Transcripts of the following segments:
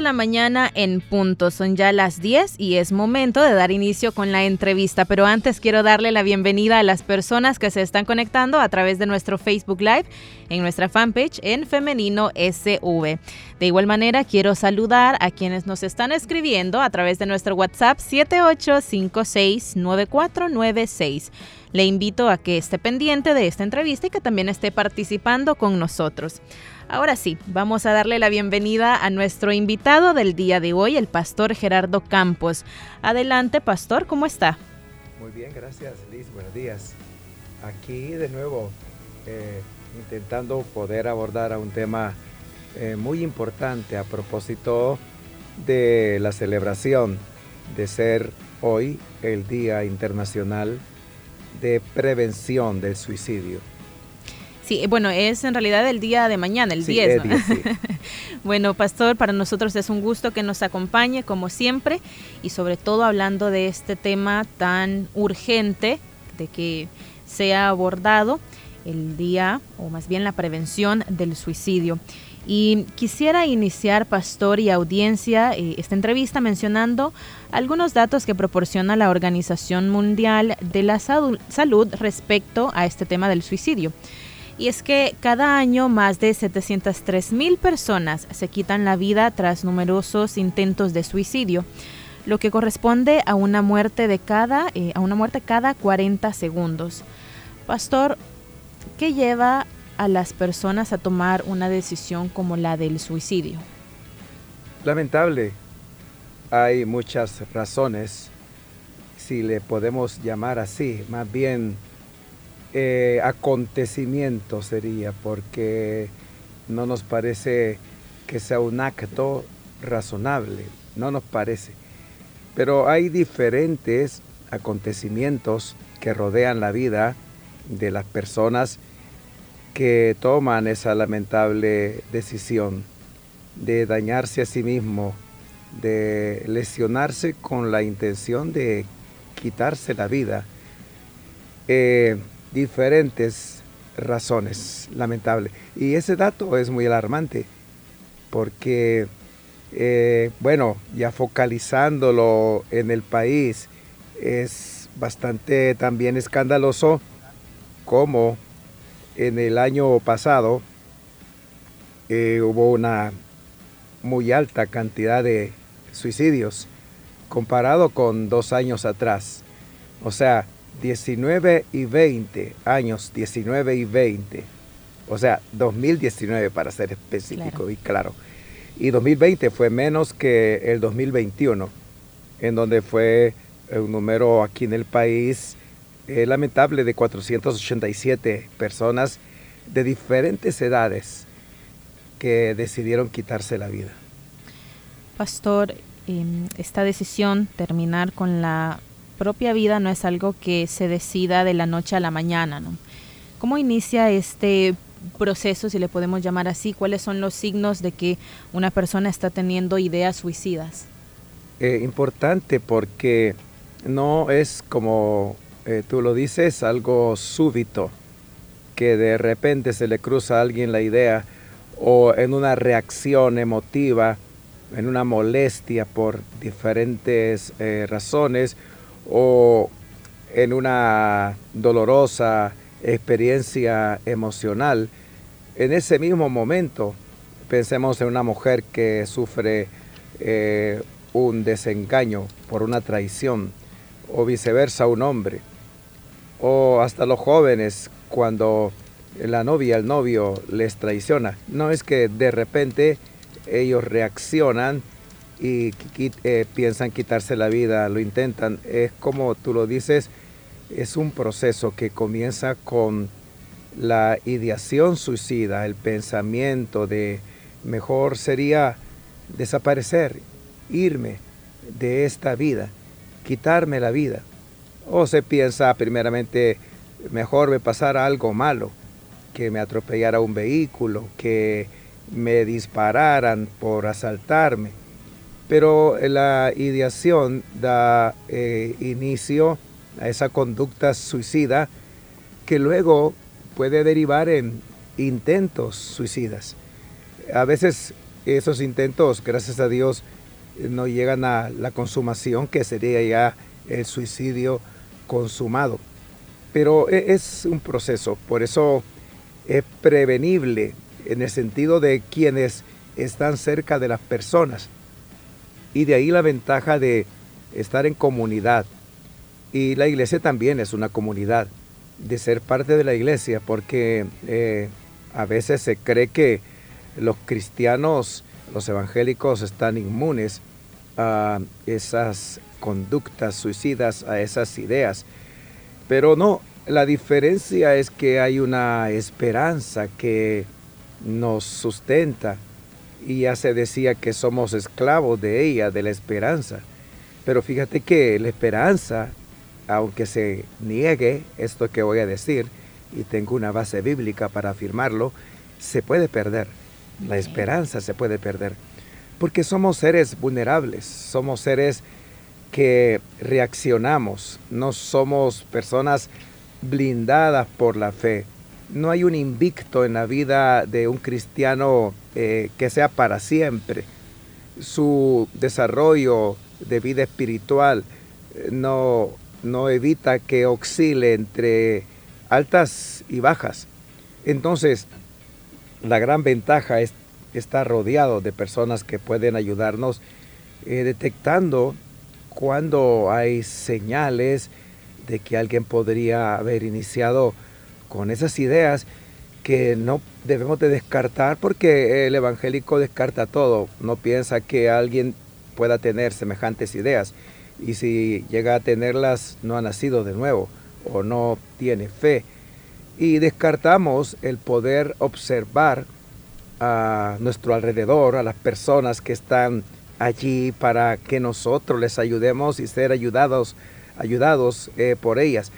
La mañana en punto. Son ya las 10 y es momento de dar inicio con la entrevista. Pero antes quiero darle la bienvenida a las personas que se están conectando a través de nuestro Facebook Live en nuestra fanpage en Femenino SV. De igual manera, quiero saludar a quienes nos están escribiendo a través de nuestro WhatsApp 78569496. Le invito a que esté pendiente de esta entrevista y que también esté participando con nosotros. Ahora sí, vamos a darle la bienvenida a nuestro invitado del día de hoy, el pastor Gerardo Campos. Adelante, pastor, ¿cómo está? Muy bien, gracias, Liz. Buenos días. Aquí de nuevo, eh, intentando poder abordar un tema eh, muy importante a propósito de la celebración de ser hoy el Día Internacional de Prevención del Suicidio. Sí, bueno, es en realidad el día de mañana, el 10. bueno, pastor, para nosotros es un gusto que nos acompañe como siempre y sobre todo hablando de este tema tan urgente de que sea abordado el día o más bien la prevención del suicidio. Y quisiera iniciar, pastor y audiencia, eh, esta entrevista mencionando algunos datos que proporciona la Organización Mundial de la Salud respecto a este tema del suicidio y es que cada año más de 703 mil personas se quitan la vida tras numerosos intentos de suicidio, lo que corresponde a una muerte de cada eh, a una muerte cada 40 segundos. Pastor, ¿qué lleva a las personas a tomar una decisión como la del suicidio? Lamentable. Hay muchas razones, si le podemos llamar así, más bien eh, acontecimiento sería, porque no nos parece que sea un acto razonable, no nos parece. Pero hay diferentes acontecimientos que rodean la vida de las personas que toman esa lamentable decisión de dañarse a sí mismo, de lesionarse con la intención de quitarse la vida. Eh, diferentes razones, lamentable. Y ese dato es muy alarmante, porque, eh, bueno, ya focalizándolo en el país, es bastante también escandaloso como en el año pasado eh, hubo una muy alta cantidad de suicidios comparado con dos años atrás. O sea, 19 y 20 años, 19 y 20, o sea, 2019 para ser específico y claro. Y 2020 fue menos que el 2021, en donde fue un número aquí en el país eh, lamentable de 487 personas de diferentes edades que decidieron quitarse la vida. Pastor, em, esta decisión, terminar con la propia vida no es algo que se decida de la noche a la mañana, ¿no? ¿Cómo inicia este proceso, si le podemos llamar así? ¿Cuáles son los signos de que una persona está teniendo ideas suicidas? Eh, importante porque no es como eh, tú lo dices, algo súbito, que de repente se le cruza a alguien la idea o en una reacción emotiva, en una molestia por diferentes eh, razones o en una dolorosa experiencia emocional, en ese mismo momento pensemos en una mujer que sufre eh, un desengaño por una traición o viceversa un hombre o hasta los jóvenes cuando la novia, el novio les traiciona. No es que de repente ellos reaccionan y eh, piensan quitarse la vida, lo intentan. Es como tú lo dices, es un proceso que comienza con la ideación suicida, el pensamiento de mejor sería desaparecer, irme de esta vida, quitarme la vida. O se piensa primeramente, mejor me pasara algo malo, que me atropellara un vehículo, que me dispararan por asaltarme. Pero la ideación da eh, inicio a esa conducta suicida que luego puede derivar en intentos suicidas. A veces esos intentos, gracias a Dios, no llegan a la consumación, que sería ya el suicidio consumado. Pero e, es un proceso, por eso es prevenible en el sentido de quienes están cerca de las personas. Y de ahí la ventaja de estar en comunidad. Y la iglesia también es una comunidad, de ser parte de la iglesia, porque eh, a veces se cree que los cristianos, los evangélicos están inmunes a esas conductas suicidas, a esas ideas. Pero no, la diferencia es que hay una esperanza que nos sustenta y ya se decía que somos esclavos de ella, de la esperanza. Pero fíjate que la esperanza, aunque se niegue esto que voy a decir, y tengo una base bíblica para afirmarlo, se puede perder. La esperanza se puede perder. Porque somos seres vulnerables, somos seres que reaccionamos, no somos personas blindadas por la fe no hay un invicto en la vida de un cristiano eh, que sea para siempre. Su desarrollo de vida espiritual eh, no, no evita que oscile entre altas y bajas. Entonces, la gran ventaja es estar rodeado de personas que pueden ayudarnos eh, detectando cuando hay señales de que alguien podría haber iniciado con esas ideas que no debemos de descartar porque el evangélico descarta todo, no piensa que alguien pueda tener semejantes ideas y si llega a tenerlas no ha nacido de nuevo o no tiene fe. Y descartamos el poder observar a nuestro alrededor, a las personas que están allí para que nosotros les ayudemos y ser ayudados, ayudados eh, por ellas.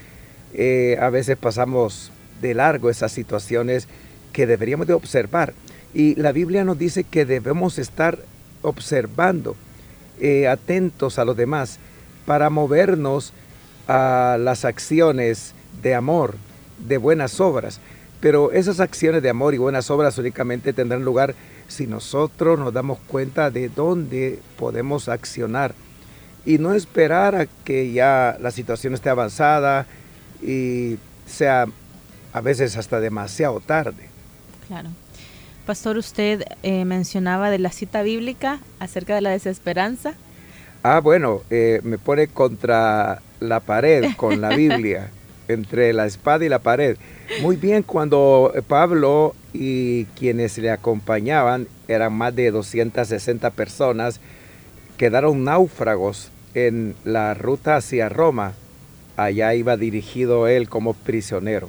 Eh, a veces pasamos de largo esas situaciones que deberíamos de observar. Y la Biblia nos dice que debemos estar observando, eh, atentos a los demás, para movernos a las acciones de amor, de buenas obras. Pero esas acciones de amor y buenas obras únicamente tendrán lugar si nosotros nos damos cuenta de dónde podemos accionar y no esperar a que ya la situación esté avanzada y sea a veces hasta demasiado tarde. Claro. Pastor, usted eh, mencionaba de la cita bíblica acerca de la desesperanza. Ah, bueno, eh, me pone contra la pared con la Biblia, entre la espada y la pared. Muy bien, cuando Pablo y quienes le acompañaban, eran más de 260 personas, quedaron náufragos en la ruta hacia Roma. Allá iba dirigido él como prisionero.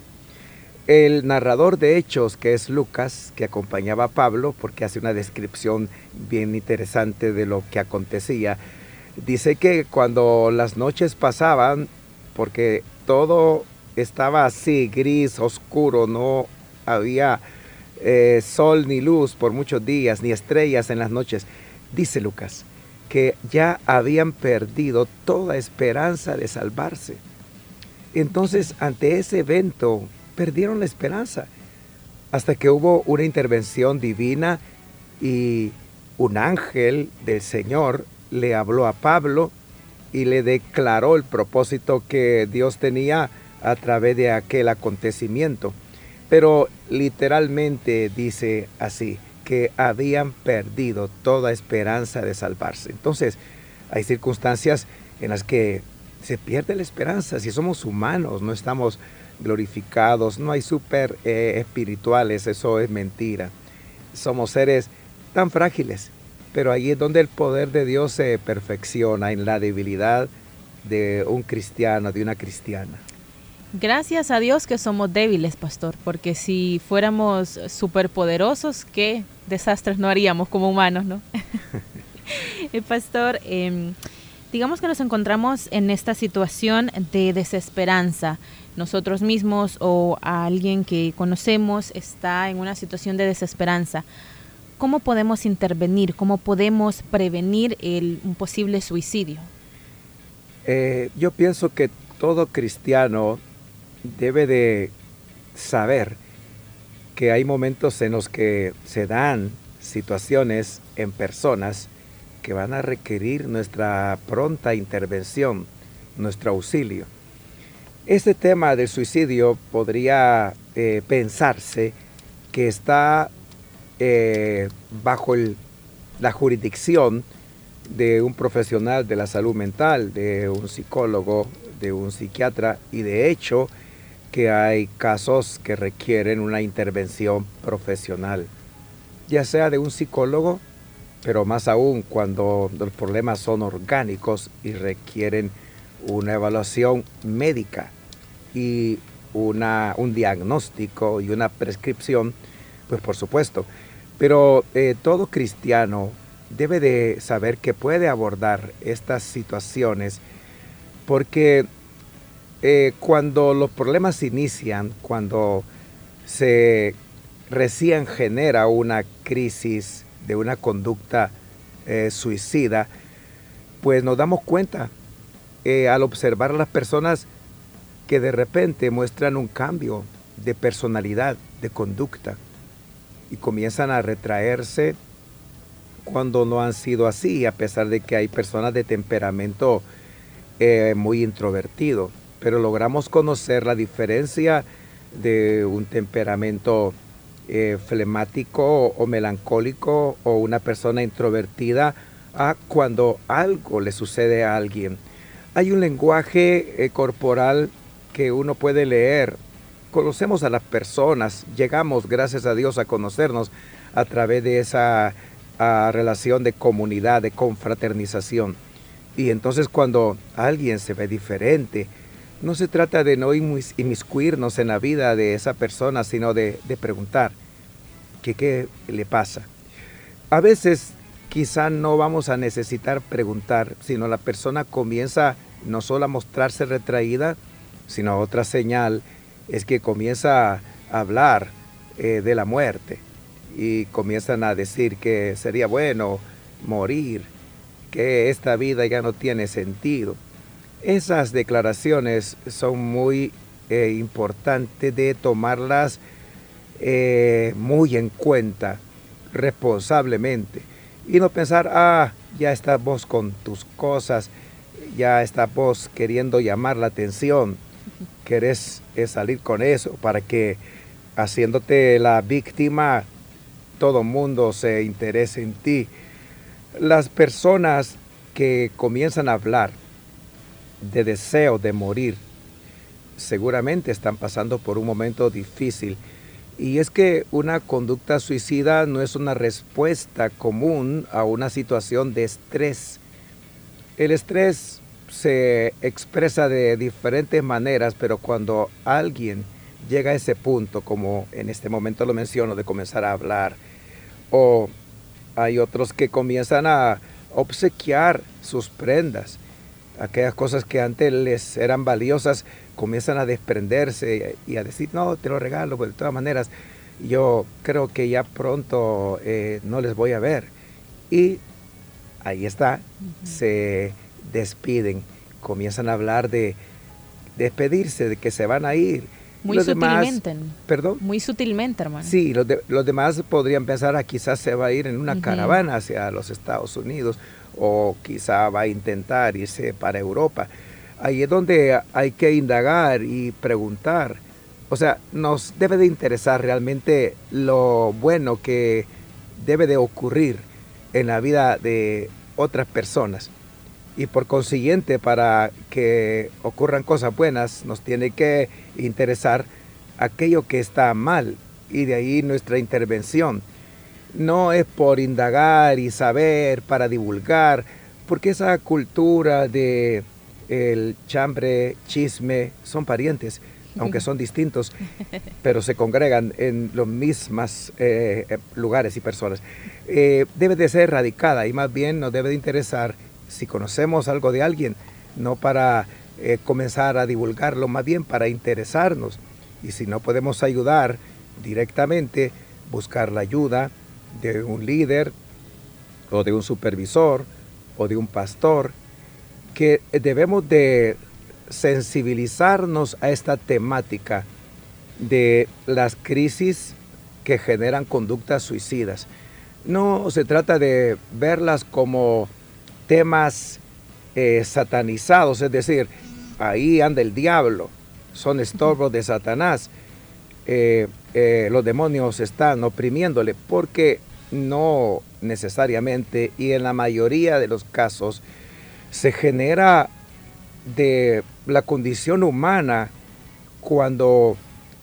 El narrador de hechos, que es Lucas, que acompañaba a Pablo, porque hace una descripción bien interesante de lo que acontecía, dice que cuando las noches pasaban, porque todo estaba así, gris, oscuro, no había eh, sol ni luz por muchos días, ni estrellas en las noches, dice Lucas, que ya habían perdido toda esperanza de salvarse. Entonces, ante ese evento perdieron la esperanza. Hasta que hubo una intervención divina y un ángel del Señor le habló a Pablo y le declaró el propósito que Dios tenía a través de aquel acontecimiento. Pero literalmente dice así, que habían perdido toda esperanza de salvarse. Entonces, hay circunstancias en las que se pierde la esperanza. Si somos humanos, no estamos glorificados, no hay super eh, espirituales, eso es mentira. Somos seres tan frágiles, pero ahí es donde el poder de Dios se perfecciona en la debilidad de un cristiano, de una cristiana. Gracias a Dios que somos débiles, pastor, porque si fuéramos superpoderosos, qué desastres no haríamos como humanos, ¿no? Eh, pastor, em, digamos que nos encontramos en esta situación de desesperanza. Nosotros mismos o alguien que conocemos está en una situación de desesperanza. ¿Cómo podemos intervenir? ¿Cómo podemos prevenir el, un posible suicidio? Eh, yo pienso que todo cristiano debe de saber que hay momentos en los que se dan situaciones en personas que van a requerir nuestra pronta intervención, nuestro auxilio. Este tema del suicidio podría eh, pensarse que está eh, bajo la jurisdicción de un profesional de la salud mental, de un psicólogo, de un psiquiatra y de hecho que hay casos que requieren una intervención profesional, ya sea de un psicólogo, pero más aún cuando los problemas son orgánicos y requieren una evaluación médica y una, un diagnóstico y una prescripción, pues por supuesto. Pero eh, todo cristiano debe de saber que puede abordar estas situaciones porque eh, cuando los problemas inician, cuando se recién genera una crisis de una conducta eh, suicida, pues nos damos cuenta al observar a las personas que de repente muestran un cambio de personalidad, de conducta, y comienzan a retraerse cuando no han sido así, a pesar de que hay personas de temperamento eh, muy introvertido. Pero logramos conocer la diferencia de un temperamento eh, flemático o melancólico o una persona introvertida a cuando algo le sucede a alguien. Hay un lenguaje eh, corporal que uno puede leer. Conocemos a las personas, llegamos, gracias a Dios, a conocernos a través de esa relación de comunidad, de confraternización. Y entonces cuando alguien se ve diferente, no se trata de no inmiscuirnos en la vida de esa persona, sino de, preguntar qué le pasa. A veces quizá no vamos a necesitar preguntar, sino la persona comienza no solo a mostrarse retraída, sino otra señal es que comienza a hablar eh, de la muerte y comienzan a decir que sería bueno morir, que esta vida ya no tiene sentido. Esas declaraciones son muy eh, importantes de tomarlas eh, muy en cuenta, responsablemente, y no pensar, ah, ya estás vos con tus cosas, ya estás vos queriendo llamar la atención querés salir con eso para que haciéndote la víctima, todo mundo se interese en ti. Las personas que comienzan a hablar de deseo de morir, seguramente están pasando por un momento difícil. Y es que una conducta suicida no es una respuesta común a una situación de estrés. El estrés se expresa de diferentes maneras, pero cuando alguien llega a ese punto, como en este momento lo menciono, de comenzar a hablar, o hay otros que comienzan a obsequiar sus prendas, aquellas cosas que antes les eran valiosas, comienzan a desprenderse y a decir, no, te lo regalo, pues de todas maneras, yo creo que ya pronto eh, no les voy a ver. Y ahí está, se despiden, comienzan a hablar de despedirse, de que se van a ir. Muy sutilmente. ¿Perdón? Muy sutilmente, hermano. Sí, los, los demás podrían pensar, ah, quizás se va a ir en una caravana hacia los Estados Unidos o quizá va a intentar irse para Europa. Ahí es donde hay que indagar y preguntar. O sea, nos debe de interesar realmente lo bueno que debe de ocurrir en la vida de otras personas. Y por consiguiente, para que ocurran cosas buenas, nos tiene que interesar aquello que está mal y de ahí nuestra intervención. No es por indagar y saber, para divulgar, porque esa cultura de el chambre, chisme, son parientes. aunque son distintos, pero se congregan en los mismos eh, eh, lugares y personas. Eh, debe de ser erradicada y más bien nos debe de interesar si conocemos algo de alguien, no para comenzar a divulgarlo, más bien para interesarnos. Y si no podemos ayudar directamente, buscar la ayuda de un líder o de un supervisor o de un pastor, que debemos de sensibilizarnos a esta temática de las crisis que generan conductas suicidas. No se trata de verlas como temas eh, satanizados, es decir, ahí anda el diablo, son estorbos de Satanás, eh, eh, los demonios están oprimiéndole, porque no necesariamente y en la mayoría de los casos se genera de la condición humana cuando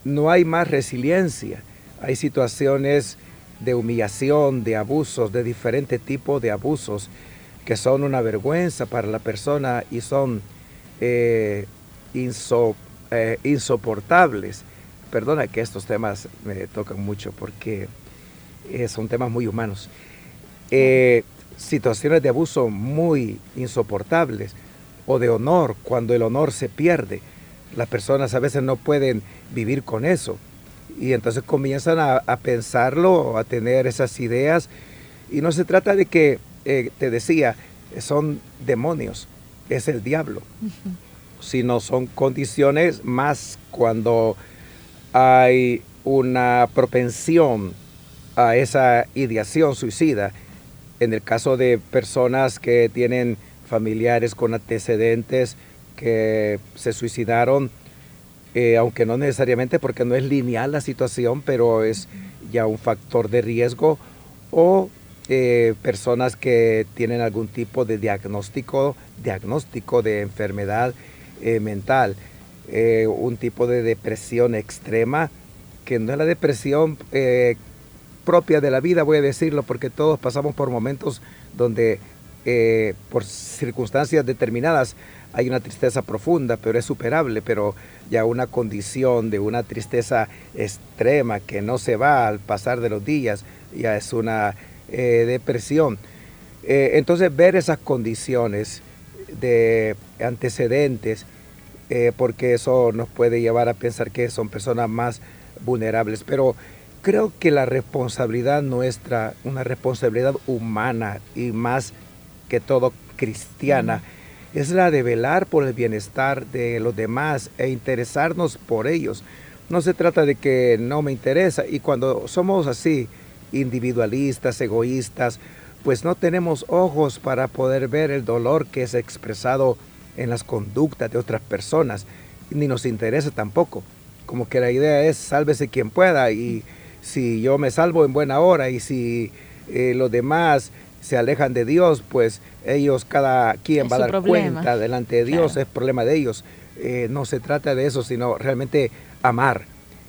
no hay más resiliencia. Hay situaciones de humillación, de abusos, de diferente tipo de abusos que son una vergüenza para la persona y son eh, insoportables. Perdona que estos temas me tocan mucho porque eh, son temas muy humanos. situaciones de abuso muy insoportables o de honor, cuando el honor se pierde. Las personas a veces no pueden vivir con eso. Y entonces comienzan a, pensarlo, a tener esas ideas. Y no se trata de que, eh, te decía, son demonios, es el diablo. Sino son condiciones más cuando hay una propensión a esa ideación suicida. En el caso de personas que tienen familiares con antecedentes que se suicidaron, eh, aunque no necesariamente porque no es lineal la situación, pero es ya un factor de riesgo, o eh, personas que tienen algún tipo de diagnóstico, diagnóstico de enfermedad eh, mental, un tipo de depresión extrema, que no es la depresión propia de la vida, voy a decirlo, porque todos pasamos por momentos donde eh, por circunstancias determinadas hay una tristeza profunda, pero es superable, pero ya una condición de una tristeza extrema que no se va al pasar de los días, ya es una eh, depresión. Eh, entonces ver esas condiciones de antecedentes, porque eso nos puede llevar a pensar que son personas más vulnerables, pero creo que la responsabilidad nuestra, una responsabilidad humana y más que todo cristiana, es la de velar por el bienestar de los demás e interesarnos por ellos. No se trata de que no me interesa y cuando somos así, individualistas, egoístas, pues no tenemos ojos para poder ver el dolor que es expresado en las conductas de otras personas, ni nos interesa tampoco. Como que la idea es sálvese quien pueda y si yo me salvo en buena hora y si eh, los demás se alejan de Dios, pues ellos, cada quien va a dar cuenta delante de Dios, es problema de ellos. Eh, no se trata de eso, sino realmente amar.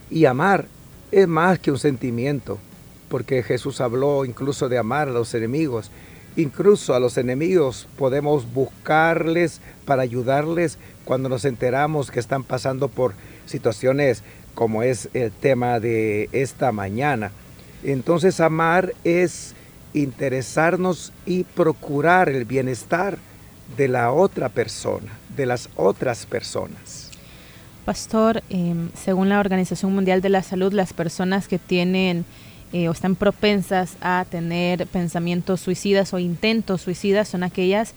Y amar es más que un sentimiento, porque Jesús habló incluso de amar a los enemigos. Incluso a los enemigos podemos buscarles para ayudarles cuando nos enteramos que están pasando por situaciones como es el tema de esta mañana. Entonces amar es interesarnos y procurar el bienestar de la otra persona, de las otras personas. Pastor, em, según la Organización Mundial de la Salud, las personas que tienen eh, o están propensas a tener pensamientos suicidas o intentos suicidas son aquellas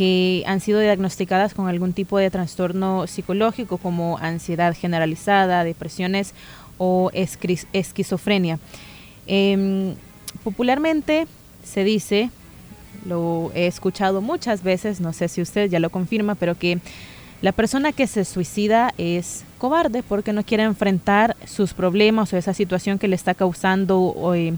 que han sido diagnosticadas con algún tipo de trastorno psicológico como ansiedad generalizada, depresiones o esquizofrenia. Em, popularmente se dice, lo he escuchado muchas veces, no sé si usted ya lo confirma, pero que la persona que se suicida es cobarde porque no quiere enfrentar sus problemas o esa situación que le está causando eh,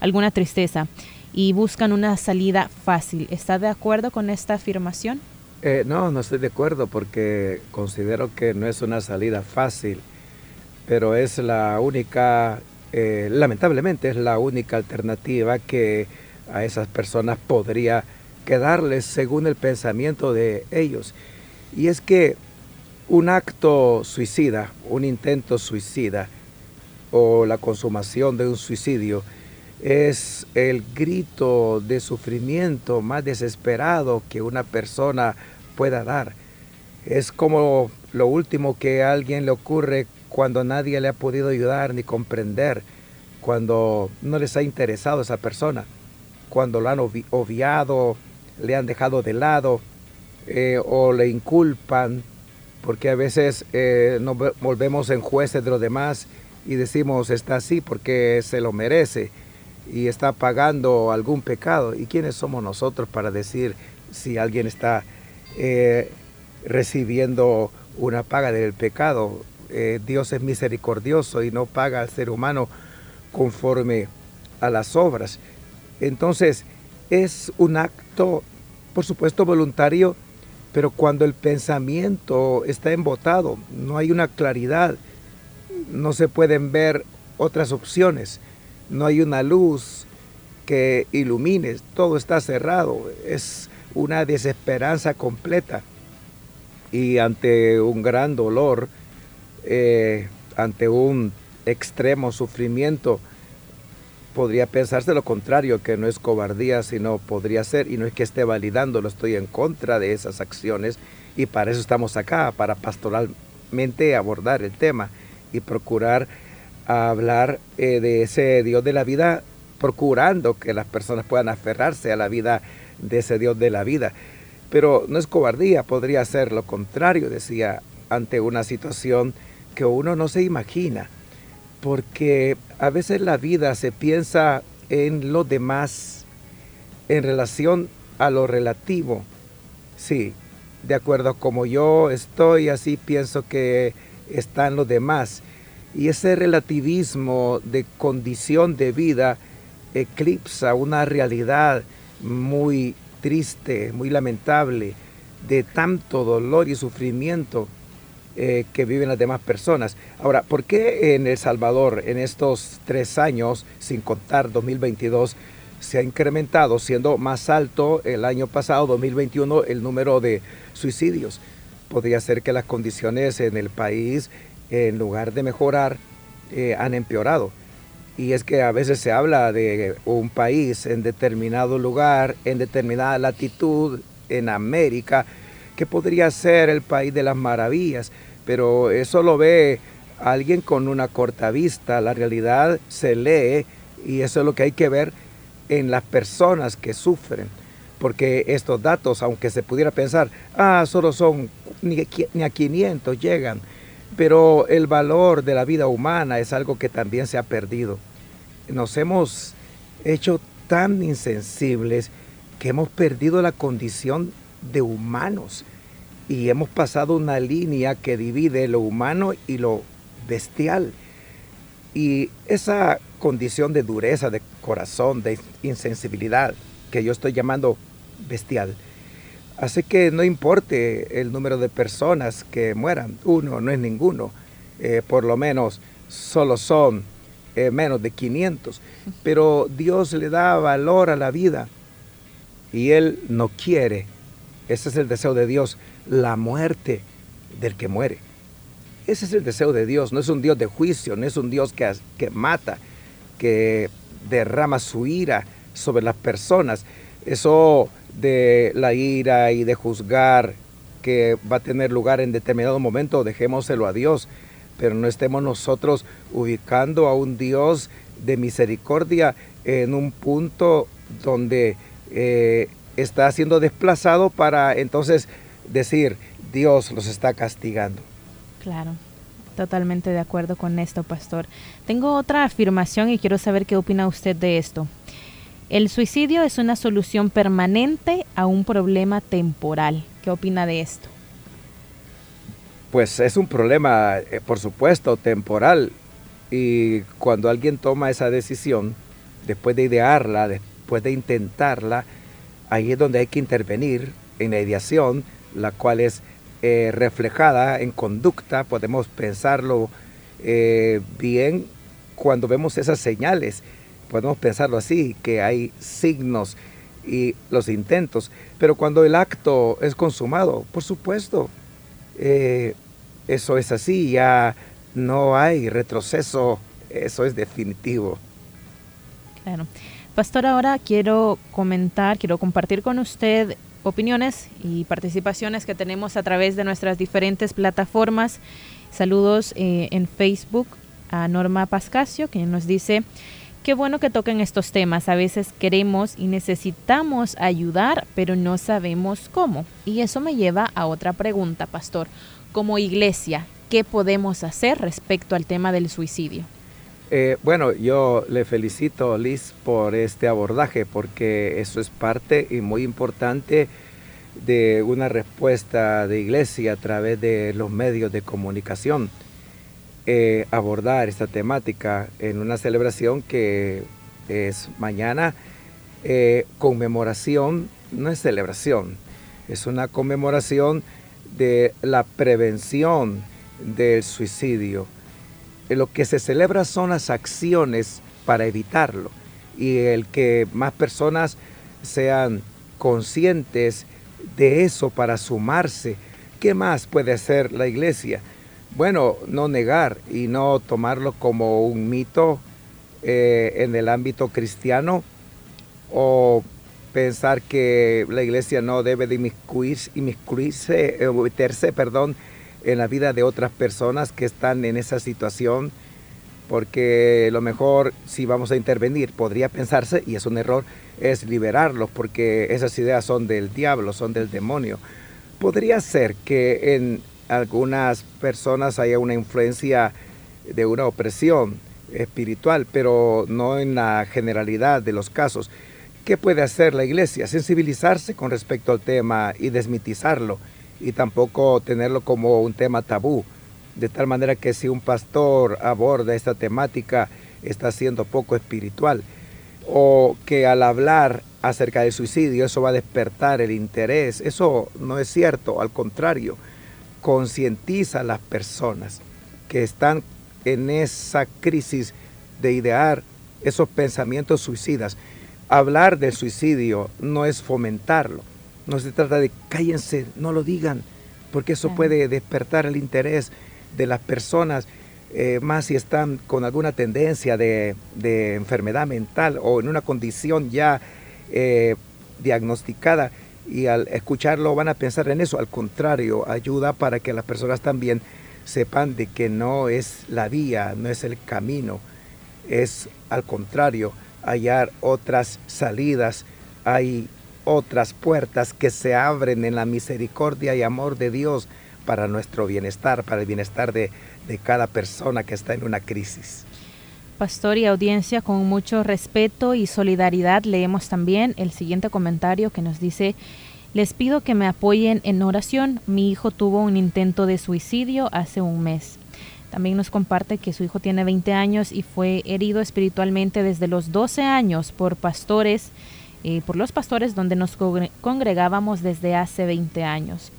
alguna tristeza y buscan una salida fácil. ¿Está de acuerdo con esta afirmación? Eh, no, no estoy de acuerdo porque considero que no es una salida fácil, pero es la única eh, lamentablemente es la única alternativa que a esas personas podría quedarles según el pensamiento de ellos. Y es que Un acto suicida, un intento suicida o la consumación de un suicidio es el grito de sufrimiento más desesperado que una persona pueda dar. Es como lo último que a alguien le ocurre cuando nadie le ha podido ayudar ni comprender, cuando no les ha interesado esa persona, cuando lo han obviado, le han dejado de lado eh, o le inculpan, porque a veces eh, nos volvemos en jueces de los demás y decimos está así porque se lo merece y está pagando algún pecado. ¿Y quiénes somos nosotros para decir si alguien está eh, recibiendo una paga del pecado? Eh, Dios es misericordioso y no paga al ser humano conforme a las obras. Entonces, es un acto, por supuesto, voluntario, pero cuando el pensamiento está embotado, no hay una claridad, no se pueden ver otras opciones no hay una luz que ilumine, todo está cerrado, es una desesperanza completa. Y ante un gran dolor, eh, ante un extremo sufrimiento, podría pensarse lo contrario, que no es cobardía, sino podría ser, y no es que esté validando, lo estoy en contra de esas acciones, y para eso estamos acá, para pastoralmente abordar el tema y procurar a hablar eh, de ese Dios de la vida, procurando que las personas puedan aferrarse a la vida de ese Dios de la vida. Pero no es cobardía, podría ser lo contrario, decía, ante una situación que uno no se imagina, porque a veces la vida se piensa en lo demás en relación a lo relativo. Sí, de acuerdo como yo estoy, así pienso que están los demás. Y ese relativismo de condición de vida eclipsa una realidad muy triste, muy lamentable, de tanto dolor y sufrimiento eh, que viven las demás personas. Ahora, ¿por qué en El Salvador en estos tres años, sin contar 2022, se ha incrementado, siendo más alto el año pasado, 2021, el número de suicidios? Podría ser que las condiciones en el país en lugar de mejorar, eh, han empeorado. Y es que a veces se habla de un país en determinado lugar, en determinada latitud, en América, que podría ser el país de las maravillas, pero eso lo ve alguien con una corta vista. La realidad se lee y eso es lo que hay que ver en las personas que sufren. Porque estos datos, aunque se pudiera pensar, ah, solo son, ni, ni a 500 llegan, pero el valor de la vida humana es algo que también se ha perdido. Nos hemos hecho tan insensibles que hemos perdido la condición de humanos y hemos pasado una línea que divide lo humano y lo bestial. Y esa condición de dureza de corazón, de insensibilidad, que yo estoy llamando bestial, Así que no importe el número de personas que mueran, uno no es ninguno, eh, por lo menos solo son eh, menos de 500, pero Dios le da valor a la vida y Él no quiere, ese es el deseo de Dios, la muerte del que muere. Ese es el deseo de Dios, no es un Dios de juicio, no es un Dios que, que mata, que derrama su ira sobre las personas. Eso de la ira y de juzgar que va a tener lugar en determinado momento, dejémoselo a Dios, pero no estemos nosotros ubicando a un Dios de misericordia en un punto donde eh, está siendo desplazado para entonces decir, Dios los está castigando. Claro, totalmente de acuerdo con esto, pastor. Tengo otra afirmación y quiero saber qué opina usted de esto. El suicidio es una solución permanente a un problema temporal. ¿Qué opina de esto? Pues es un problema, eh, por supuesto, temporal. Y cuando alguien toma esa decisión, después de idearla, después de intentarla, ahí es donde hay que intervenir en la ideación, la cual es eh, reflejada en conducta. Podemos pensarlo eh, bien cuando vemos esas señales podemos pensarlo así, que hay signos y los intentos, pero cuando el acto es consumado, por supuesto, eh, eso es así, ya no hay retroceso, eso es definitivo. Claro. Pastor, ahora quiero comentar, quiero compartir con usted opiniones y participaciones que tenemos a través de nuestras diferentes plataformas. Saludos eh, en Facebook a Norma Pascasio, que nos dice, qué bueno que toquen estos temas. A veces queremos y necesitamos ayudar, pero no sabemos cómo. Y eso me lleva a otra pregunta, pastor. Como iglesia, ¿qué podemos hacer respecto al tema del suicidio? Eh, bueno, yo le felicito, Liz, por este abordaje, porque eso es parte y muy importante de una respuesta de iglesia a través de los medios de comunicación. Eh, abordar esta temática en una celebración que es mañana, eh, conmemoración, no es celebración, es una conmemoración de la prevención del suicidio lo que se celebra son las acciones para evitarlo y el que más personas sean conscientes de eso para sumarse. ¿Qué más puede hacer la iglesia? Bueno, no negar y no tomarlo como un mito eh, en el ámbito cristiano o pensar que la iglesia no debe de inmiscuirse, inmiscuirse eh, meterse, perdón, en la vida de otras personas que están en esa situación, porque lo mejor si vamos a intervenir, podría pensarse, y es un error, es liberarlos, porque esas ideas son del diablo, son del demonio. Podría ser que en algunas personas haya una influencia de una opresión espiritual, pero no en la generalidad de los casos. ¿Qué puede hacer la iglesia? Sensibilizarse con respecto al tema y desmitizarlo y tampoco tenerlo como un tema tabú. De tal manera que si un pastor aborda esta temática está siendo poco espiritual o que al hablar acerca del suicidio eso va a despertar el interés. Eso no es cierto, al contrario, concientiza a las personas que están en esa crisis de idear esos pensamientos suicidas. Hablar del suicidio no es fomentarlo, no se trata de cállense, no lo digan, porque eso puede despertar el interés de las personas, eh, más si están con alguna tendencia de, enfermedad mental o en una condición ya eh, diagnosticada y al escucharlo van a pensar en eso. Al contrario, ayuda para que las personas también sepan de que no es la vía, no es el camino, es al contrario, hallar otras salidas. Hay otras puertas que se abren en la misericordia y amor de Dios para nuestro bienestar, para el bienestar de, cada persona que está en una crisis. Pastor y audiencia, con mucho respeto y solidaridad leemos también el siguiente comentario que nos dice, les pido que me apoyen en oración, mi hijo tuvo un intento de suicidio hace un mes. También nos comparte que su hijo tiene 20 años y fue herido espiritualmente desde los 12 años por pastores eh, por los pastores donde nos congregábamos desde hace 20 años.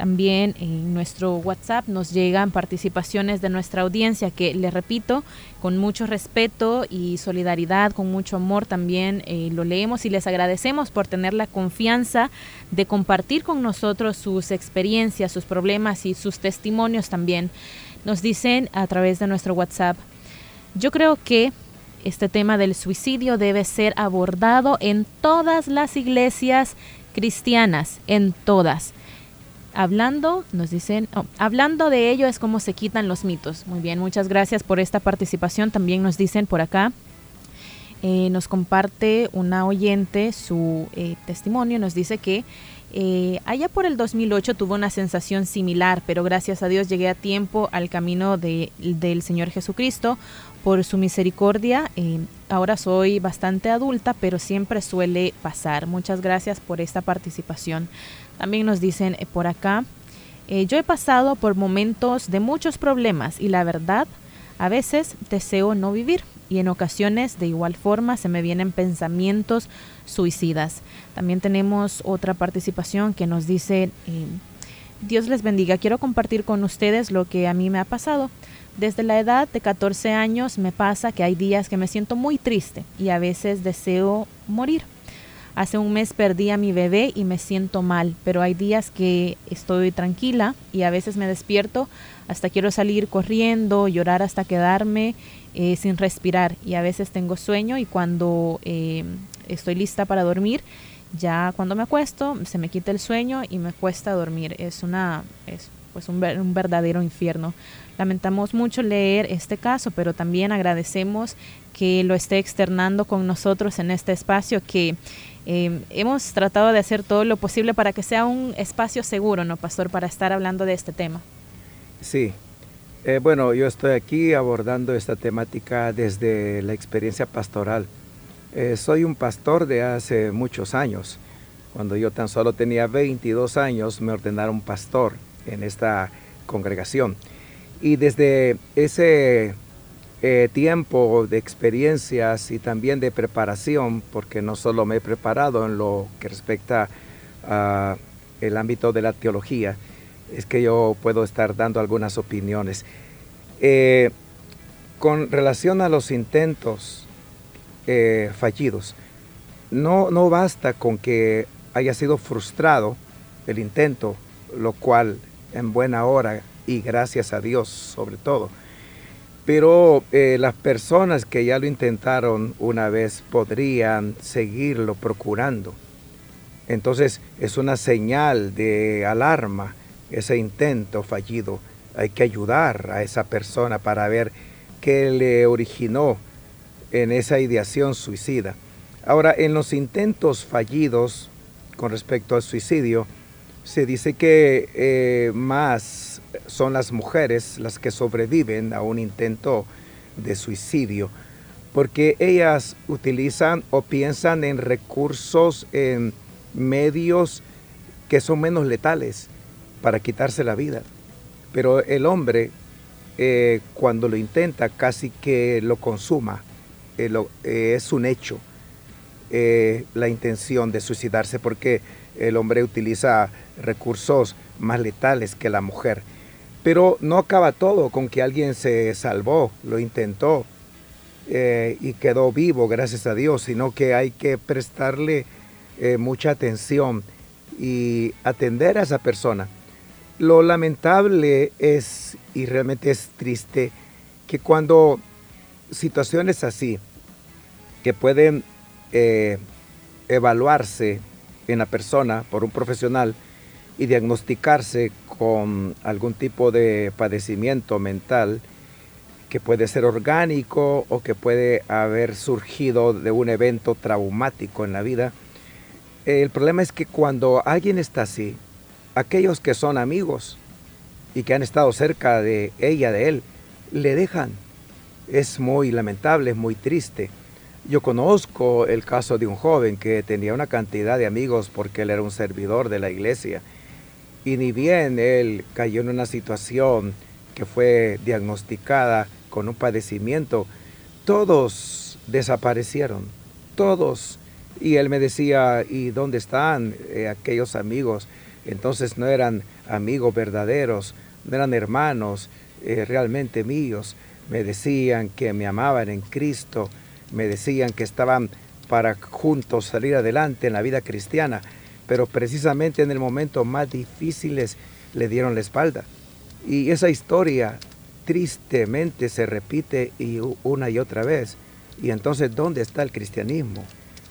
También en nuestro WhatsApp nos llegan participaciones de nuestra audiencia que, le repito, con mucho respeto y solidaridad, con mucho amor también eh, lo leemos y les agradecemos por tener la confianza de compartir con nosotros sus experiencias, sus problemas y sus testimonios también. Nos dicen a través de nuestro WhatsApp, yo creo que este tema del suicidio debe ser abordado en todas las iglesias cristianas, en todas. Hablando, nos dicen, oh, hablando de ello es como se quitan los mitos. Muy bien, muchas gracias por esta participación. También nos dicen por acá, eh, nos comparte una oyente su eh, testimonio, nos dice que eh, allá por el 2008 tuvo una sensación similar, pero gracias a Dios llegué a tiempo al camino de, del Señor Jesucristo por su misericordia. Ahora soy bastante adulta, pero siempre suele pasar. Muchas gracias por esta participación. También nos dicen eh, por acá, eh, yo he pasado por momentos de muchos problemas y la verdad, a veces deseo no vivir y en ocasiones de igual forma se me vienen pensamientos suicidas. También tenemos otra participación que nos dice, Dios les bendiga, quiero compartir con ustedes lo que a mí me ha pasado. Desde la edad de 14 años me pasa que hay días que me siento muy triste y a veces deseo morir. Hace un mes perdí a mi bebé y me siento mal, pero hay días que estoy tranquila y a veces me despierto hasta quiero salir corriendo, llorar hasta quedarme eh, sin respirar y a veces tengo sueño y cuando eh, estoy lista para dormir, ya cuando me acuesto se me quita el sueño y me cuesta dormir. Es una es pues un, un verdadero infierno. Lamentamos mucho leer este caso, pero también agradecemos que lo esté externando con nosotros en este espacio que eh, hemos tratado de hacer todo lo posible para que sea un espacio seguro, ¿no, Pastor? Para estar hablando de este tema. Sí. Eh, bueno, yo estoy aquí abordando esta temática desde la experiencia pastoral. Eh, soy un pastor de hace muchos años. Cuando yo tan solo tenía 22 años me ordenaron pastor en esta congregación. Y desde ese eh, tiempo de experiencias y también de preparación, porque no solo me he preparado en lo que respecta a el ámbito de la teología, es que yo puedo estar dando algunas opiniones. Eh, con relación a los intentos eh, fallidos, no, no basta con que haya sido frustrado el intento, lo cual en buena hora y gracias a Dios sobre todo. Pero eh, las personas que ya lo intentaron una vez podrían seguirlo procurando. Entonces es una señal de alarma ese intento fallido. Hay que ayudar a esa persona para ver qué le originó en esa ideación suicida. Ahora, en los intentos fallidos con respecto al suicidio, se dice que eh, más son las mujeres las que sobreviven a un intento de suicidio, porque ellas utilizan o piensan en recursos, en medios que son menos letales para quitarse la vida. Pero el hombre, eh, cuando lo intenta, casi que lo consuma. Eh, es un hecho la intención de suicidarse, porque el hombre utiliza recursos más letales que la mujer. Pero no acaba todo con que alguien se salvó, lo intentó eh, y quedó vivo, gracias a Dios, sino que hay que prestarle eh, mucha atención y atender a esa persona. Lo lamentable es, y realmente es triste, que cuando situaciones así, que pueden eh, evaluarse en la persona por un profesional y diagnosticarse con algún tipo de padecimiento mental que puede ser orgánico o que puede haber surgido de un evento traumático en la vida. El problema es que cuando alguien está así, aquellos que son amigos y que han estado cerca de ella, de él, le dejan. Es muy lamentable, es muy triste. Yo conozco el caso de un joven que tenía una cantidad de amigos porque él era un servidor de la iglesia. Y ni bien él cayó en una situación que fue diagnosticada con un padecimiento, todos desaparecieron, todos. Y él me decía, ¿y dónde están eh, aquellos amigos? Entonces no eran amigos verdaderos, no eran hermanos eh, realmente míos. Me decían que me amaban en Cristo, me decían que estaban para juntos salir adelante en la vida cristiana, pero precisamente en el momento más difíciles le dieron la espalda. Y esa historia tristemente se repite y una y otra vez. Y entonces, ¿dónde está el cristianismo?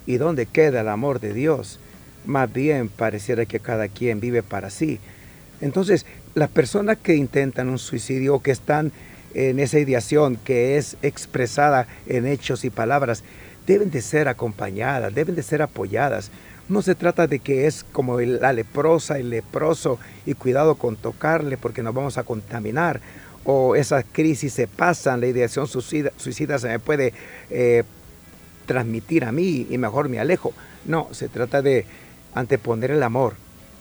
¿Y dónde queda el amor de Dios? Más bien pareciera que cada quien vive para sí. Entonces, las personas que intentan un suicidio o que están en esa ideación que es expresada en hechos y palabras, deben de ser acompañadas, deben de ser apoyadas. No se trata de que es como la leprosa, el leproso y cuidado con tocarle porque nos vamos a contaminar o esas crisis se pasan, la ideación suicida, suicida se me puede eh, transmitir a mí y mejor me alejo. No, se trata de anteponer el amor.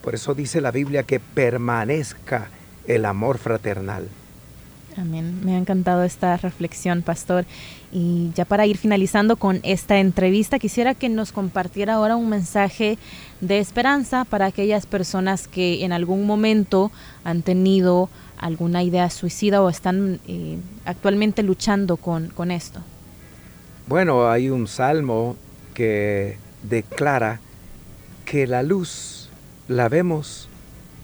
Por eso dice la Biblia que permanezca el amor fraternal. Amén. Me ha encantado esta reflexión, pastor. Y ya para ir finalizando con esta entrevista, quisiera que nos compartiera ahora un mensaje de esperanza para aquellas personas que en algún momento han tenido alguna idea suicida o están eh, actualmente luchando con, esto. Bueno, hay un salmo que declara que la luz la vemos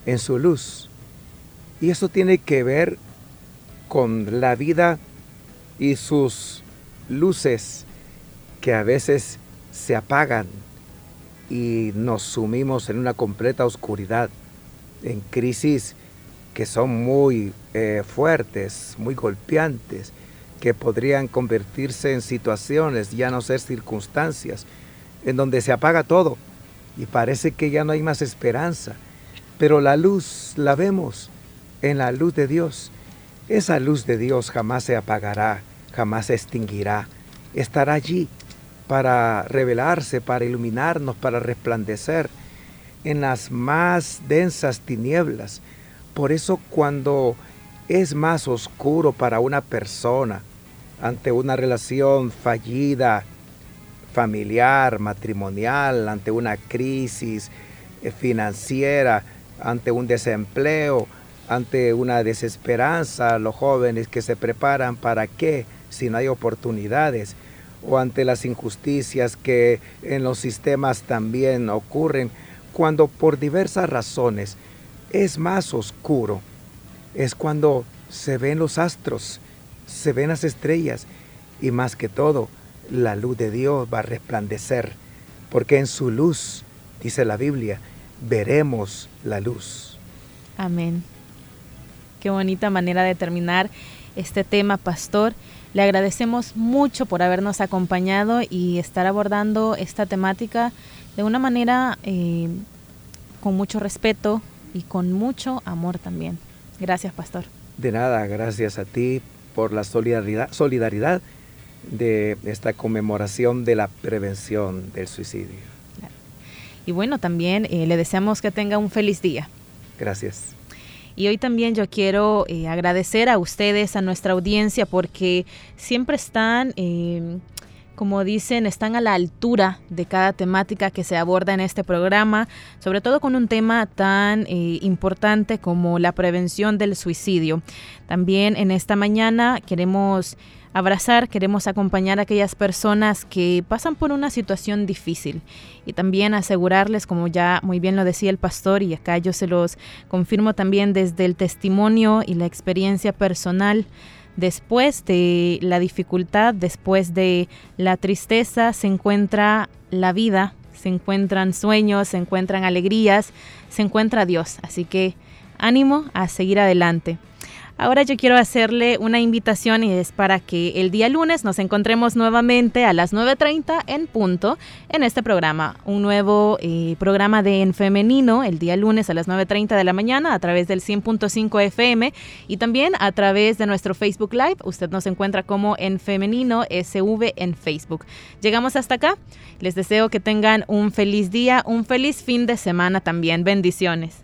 en su luz. Y eso tiene que ver con la vida y sus luces que a veces se apagan y nos sumimos en una completa oscuridad, en crisis que son muy eh, fuertes, muy golpeantes, que podrían convertirse en situaciones, ya no ser circunstancias, en donde se apaga todo y parece que ya no hay más esperanza. Pero la luz la vemos en la luz de Dios. Esa luz de Dios jamás se apagará, jamás se extinguirá. Estará allí para revelarse, para iluminarnos, para resplandecer en las más densas tinieblas. Por eso cuando es más oscuro para una persona ante una relación fallida, familiar, matrimonial, ante una crisis eh, financiera, ante un desempleo, ante una desesperanza, los jóvenes que se preparan para qué si no hay oportunidades, o ante las injusticias que en los sistemas también ocurren, cuando por diversas razones es más oscuro, es cuando se ven los astros, se ven las estrellas y más que todo, la luz de Dios va a resplandecer, porque en su luz, dice la Biblia, veremos la luz. Amén. Qué bonita manera de terminar este tema, pastor. Le agradecemos mucho por habernos acompañado y estar abordando esta temática de una manera eh, con mucho respeto y con mucho amor también. Gracias, pastor. De nada, gracias a ti por la solidaridad, solidaridad de esta conmemoración de la prevención del suicidio. Y bueno, también eh, le deseamos que tenga un feliz día. Gracias. Y hoy también yo quiero eh, agradecer a ustedes, a nuestra audiencia, porque siempre están, eh, como dicen, están a la altura de cada temática que se aborda en este programa, sobre todo con un tema tan importante como la prevención del suicidio. También en esta mañana queremos abrazar, queremos acompañar a aquellas personas que pasan por una situación difícil y también asegurarles, como ya muy bien lo decía el pastor, y acá yo se los confirmo también desde el testimonio y la experiencia personal, después de la dificultad, después de la tristeza, se encuentra la vida, se encuentran sueños, se encuentran alegrías, se encuentra Dios. Así que ánimo a seguir adelante. Ahora yo quiero hacerle una invitación y es para que el día lunes nos encontremos nuevamente a las 9.30 en punto en este programa. Un nuevo eh, programa de En Femenino el día lunes a las 9.30 de la mañana a través del 100.5 FM y también a través de nuestro Facebook Live. Usted nos encuentra como En Femenino SV en Facebook. Llegamos hasta acá. Les deseo que tengan un feliz día, un feliz fin de semana también. Bendiciones.